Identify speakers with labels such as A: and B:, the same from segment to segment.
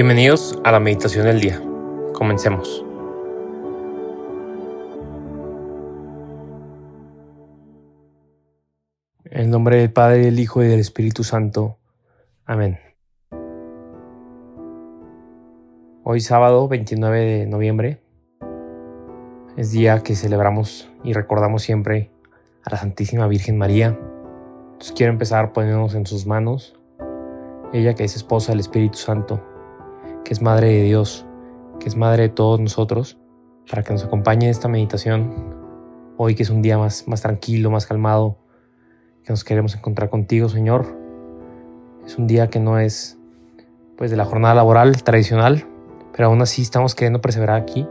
A: Bienvenidos a la meditación del día. Comencemos. En el nombre del Padre, del Hijo y del Espíritu Santo. Amén. Hoy sábado 29 de noviembre es día que celebramos y recordamos siempre a la Santísima Virgen María. Quiero empezar poniéndonos en sus manos, ella que es esposa del Espíritu Santo que es Madre de Dios, que es Madre de todos nosotros, para que nos acompañe en esta meditación. Hoy que es un día más, más tranquilo, más calmado, que nos queremos encontrar contigo, Señor. Es un día que no es pues de la jornada laboral tradicional, pero aún así estamos queriendo perseverar aquí.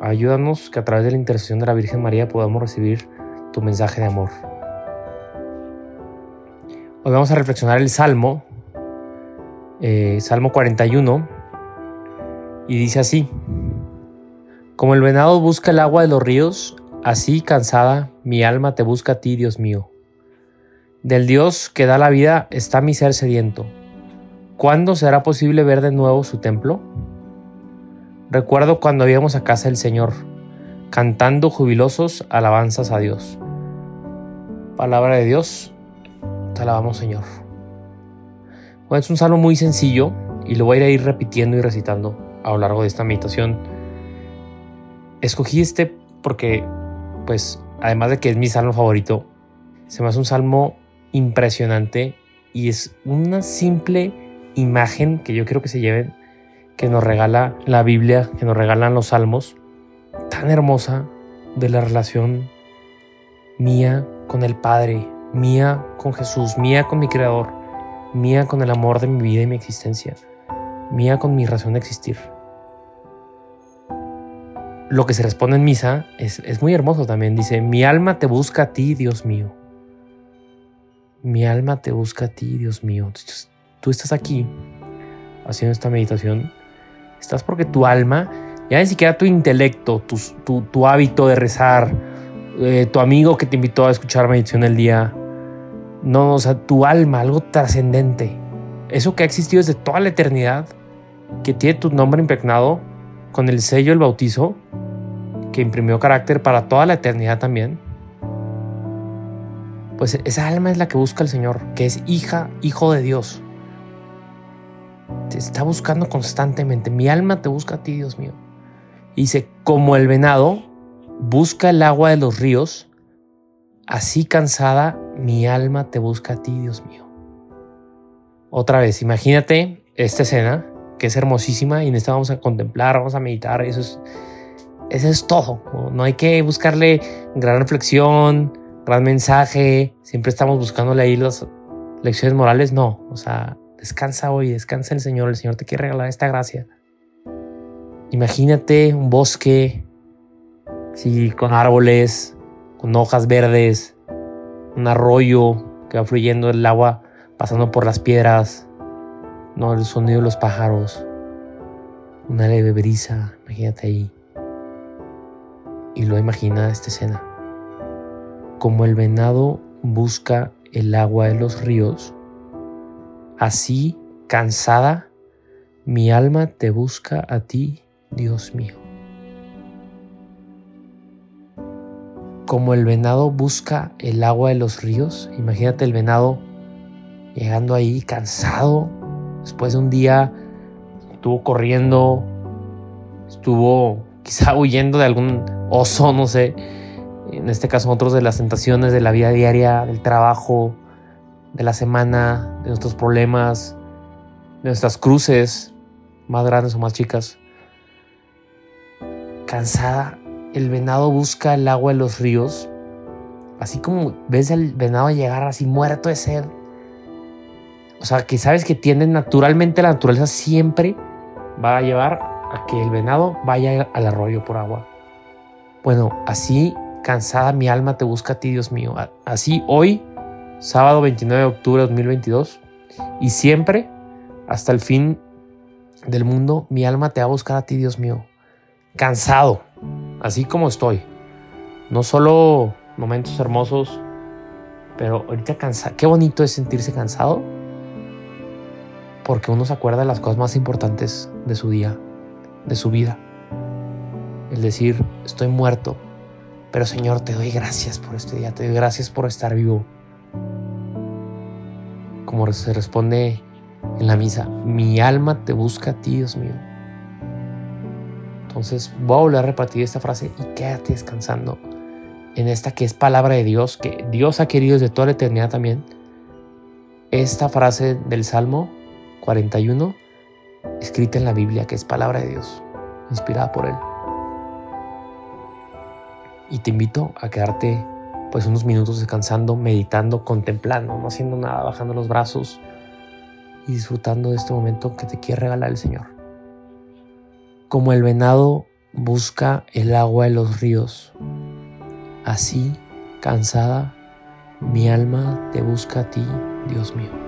A: Ayúdanos que a través de la intercesión de la Virgen María podamos recibir tu mensaje de amor. Hoy vamos a reflexionar el Salmo eh, Salmo 41, y dice así, como el venado busca el agua de los ríos, así cansada mi alma te busca a ti, Dios mío. Del Dios que da la vida está mi ser sediento. ¿Cuándo será posible ver de nuevo su templo? Recuerdo cuando íbamos a casa del Señor, cantando jubilosos alabanzas a Dios. Palabra de Dios, te alabamos Señor. Bueno, es un salmo muy sencillo y lo voy a ir repitiendo y recitando a lo largo de esta meditación. Escogí este porque, pues, además de que es mi salmo favorito, se me hace un salmo impresionante y es una simple imagen que yo quiero que se lleven, que nos regala la Biblia, que nos regalan los salmos, tan hermosa de la relación mía con el Padre, mía con Jesús, mía con mi Creador mía con el amor de mi vida y mi existencia, mía con mi razón de existir. Lo que se responde en misa es, muy hermoso también. Dice, mi alma te busca a ti, Dios mío. Mi alma te busca a ti, Dios mío. tú estás aquí haciendo esta meditación. Estás porque tu alma, ya ni siquiera tu intelecto, tu, tu, hábito de rezar, eh, tu amigo que te invitó a escuchar meditación el día, no, o sea, tu alma, algo trascendente. Eso que ha existido desde toda la eternidad, que tiene tu nombre impregnado con el sello del bautizo, que imprimió carácter para toda la eternidad también. Pues esa alma es la que busca el Señor, que es hija, hijo de Dios. Te está buscando constantemente. Mi alma te busca a ti, Dios mío. Dice, como el venado busca el agua de los ríos, así cansada mi alma te busca a ti, Dios mío. Otra vez, imagínate esta escena que es hermosísima y en esta vamos a contemplar, vamos a meditar, eso es, eso es todo. No, hay que buscarle gran reflexión, gran mensaje, siempre estamos buscándole ahí las lecciones morales, no, o sea, descansa hoy, descansa el Señor, el Señor te quiere regalar esta gracia. Imagínate un bosque, sí, con árboles, con hojas verdes, un arroyo que va fluyendo el agua pasando por las piedras, no el sonido de los pájaros, una leve brisa, imagínate ahí. Y lo imagina esta escena. Como el venado busca el agua de los ríos, así cansada, mi alma te busca a ti, Dios mío. Como el venado busca el agua de los ríos. Imagínate el venado llegando ahí cansado, después de un día estuvo corriendo, estuvo quizá huyendo de algún oso, no sé. En este caso, otros de las tentaciones de la vida diaria, del trabajo, de la semana, de nuestros problemas, de nuestras cruces, más grandes o más chicas. Cansada, el venado busca el agua de los ríos, así como ves al venado llegar así muerto de sed. O sea, que sabes que tiene naturalmente la naturaleza siempre va a llevar a que el venado vaya al arroyo por agua. Bueno, así cansada mi alma te busca a ti, Dios mío. Así hoy, sábado 29 de octubre de 2022, y siempre, hasta el fin del mundo, mi alma te va a buscar a ti, Dios mío. Cansado, así como estoy. No solo momentos hermosos, pero ahorita cansado. Qué bonito es sentirse cansado. porque uno se acuerda de las cosas más importantes de su día, de su vida. El decir, estoy muerto, pero Señor, te doy gracias por este día, te doy gracias por estar vivo. Como se responde en la misa, mi alma te busca a ti, Dios mío. Entonces voy a volver a repartir esta frase y quédate descansando en esta que es palabra de Dios, que Dios ha querido desde toda la eternidad también. Esta frase del Salmo 41, escrita en la Biblia, que es palabra de Dios, inspirada por Él. Y te invito a quedarte pues unos minutos descansando, meditando, contemplando, no haciendo nada, bajando los brazos y disfrutando de este momento que te quiere regalar el Señor. Como el venado busca el agua de los ríos, así, cansada, mi alma te busca a ti, Dios mío.